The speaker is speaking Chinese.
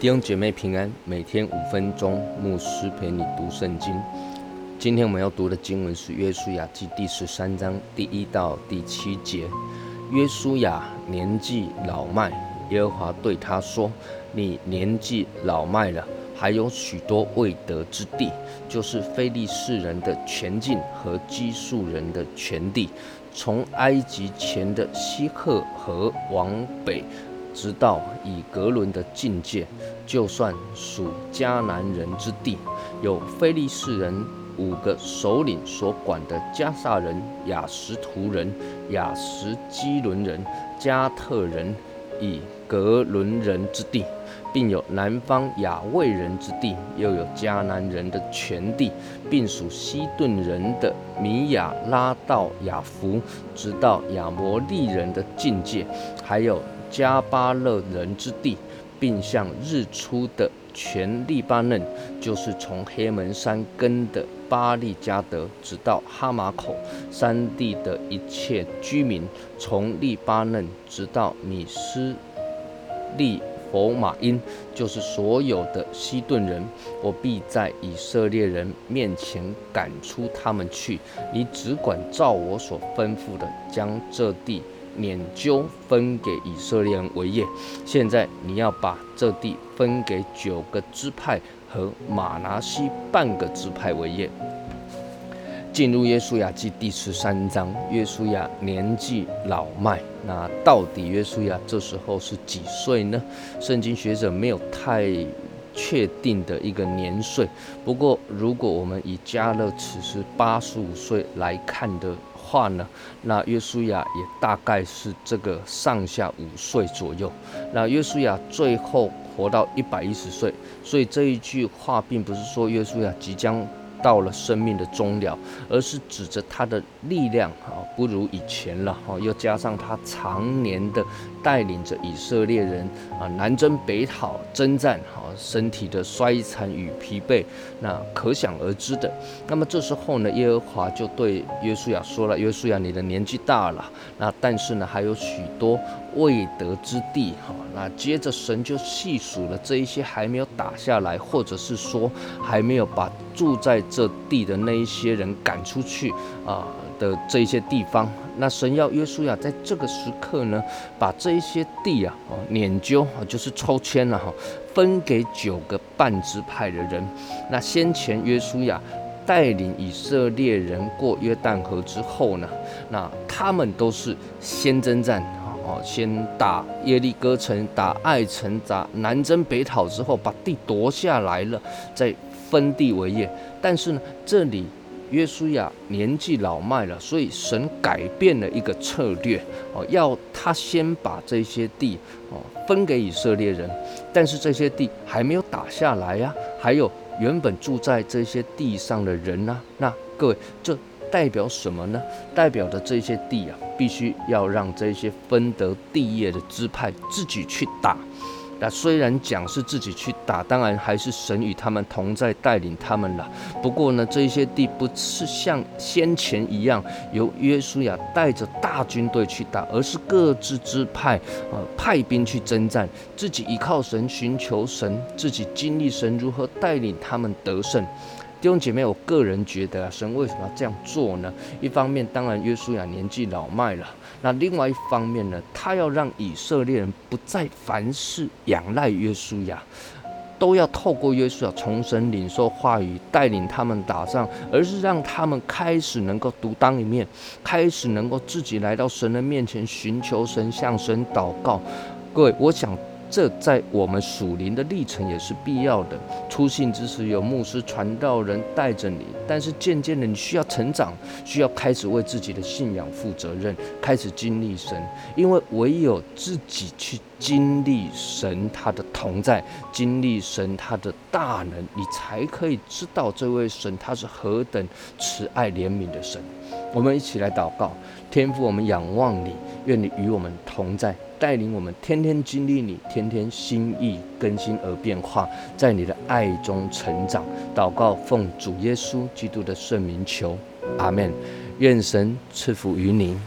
弟兄姐妹平安，每天五分钟，牧师陪你读圣经。今天我们要读的经文是《约书亚记》第十三章第一到第七节。约书亚年纪老迈，耶和华对他说：“你年纪老迈了，还有许多未得之地，就是非利士人的全境和基述人的全地，从埃及前的西赫河往北。”直到以格伦的境界，就算属迦南人之地，有非利士人五个首领所管的加萨人、雅什图人、雅什基伦人、加特人、以格伦人之地，并有南方亚卫人之地，又有迦南人的全地，并属西顿人的米亚拉到雅弗，直到亚摩利人的境界，还有。加巴勒人之地，并向日出的全利巴嫩，就是从黑门山根的巴利加德，直到哈马口山地的一切居民，从利巴嫩直到米斯利佛马因，就是所有的西顿人，我必在以色列人面前赶出他们去。你只管照我所吩咐的，将这地。撵阄分给以色列人为业。现在你要把这地分给九个支派和马拿西半个支派为业。进入约书亚记第十三章，约书亚年纪老迈，那到底约书亚这时候是几岁呢？圣经学者没有太确定的一个年岁。不过，如果我们以加勒此时八十五岁来看的。话呢？那约书亚也大概是这个上下五岁左右。那约书亚最后活到一百一十岁，所以这一句话并不是说约书亚即将到了生命的终了，而是指着他的力量啊不如以前了哈，又加上他常年的带领着以色列人啊南征北讨征战哈。身体的衰残与疲惫，那可想而知的。那么这时候呢，耶和华就对约书亚说了：“约书亚，你的年纪大了，那但是呢，还有许多未得之地。哈，那接着神就细数了这一些还没有打下来，或者是说还没有把住在这地的那一些人赶出去啊。”的这一些地方，那神要约书亚在这个时刻呢，把这一些地啊，哦，研究啊，就是抽签了哈，分给九个半支派的人。那先前约书亚带领以色列人过约旦河之后呢，那他们都是先征战哦，先打耶利哥城，打爱城，打南征北讨之后，把地夺下来了，再分地为业。但是呢，这里。约书亚年纪老迈了，所以神改变了一个策略哦，要他先把这些地哦分给以色列人，但是这些地还没有打下来呀，还有原本住在这些地上的人呢。那各位，这代表什么呢？代表的这些地啊，必须要让这些分得地业的支派自己去打。那虽然讲是自己去打，当然还是神与他们同在，带领他们了。不过呢，这些地不是像先前一样由约书亚带着大军队去打，而是各自支派呃派兵去征战，自己依靠神，寻求神，自己经历神如何带领他们得胜。弟兄姐妹，我个人觉得啊，神为什么要这样做呢？一方面，当然约书亚年纪老迈了；那另外一方面呢，他要让以色列人不再凡事仰赖约书亚，都要透过约书亚重生领受话语，带领他们打仗，而是让他们开始能够独当一面，开始能够自己来到神的面前寻求神，向神祷告。各位，我想。这在我们属灵的历程也是必要的。初信之时有牧师传道人带着你，但是渐渐的你需要成长，需要开始为自己的信仰负责任，开始经历神。因为唯有自己去经历神他的同在，经历神他的大能，你才可以知道这位神他是何等慈爱怜悯的神。我们一起来祷告，天父，我们仰望你，愿你与我们同在。带领我们天天经历你，天天心意更新而变化，在你的爱中成长。祷告奉主耶稣基督的圣名求，阿门。愿神赐福于您。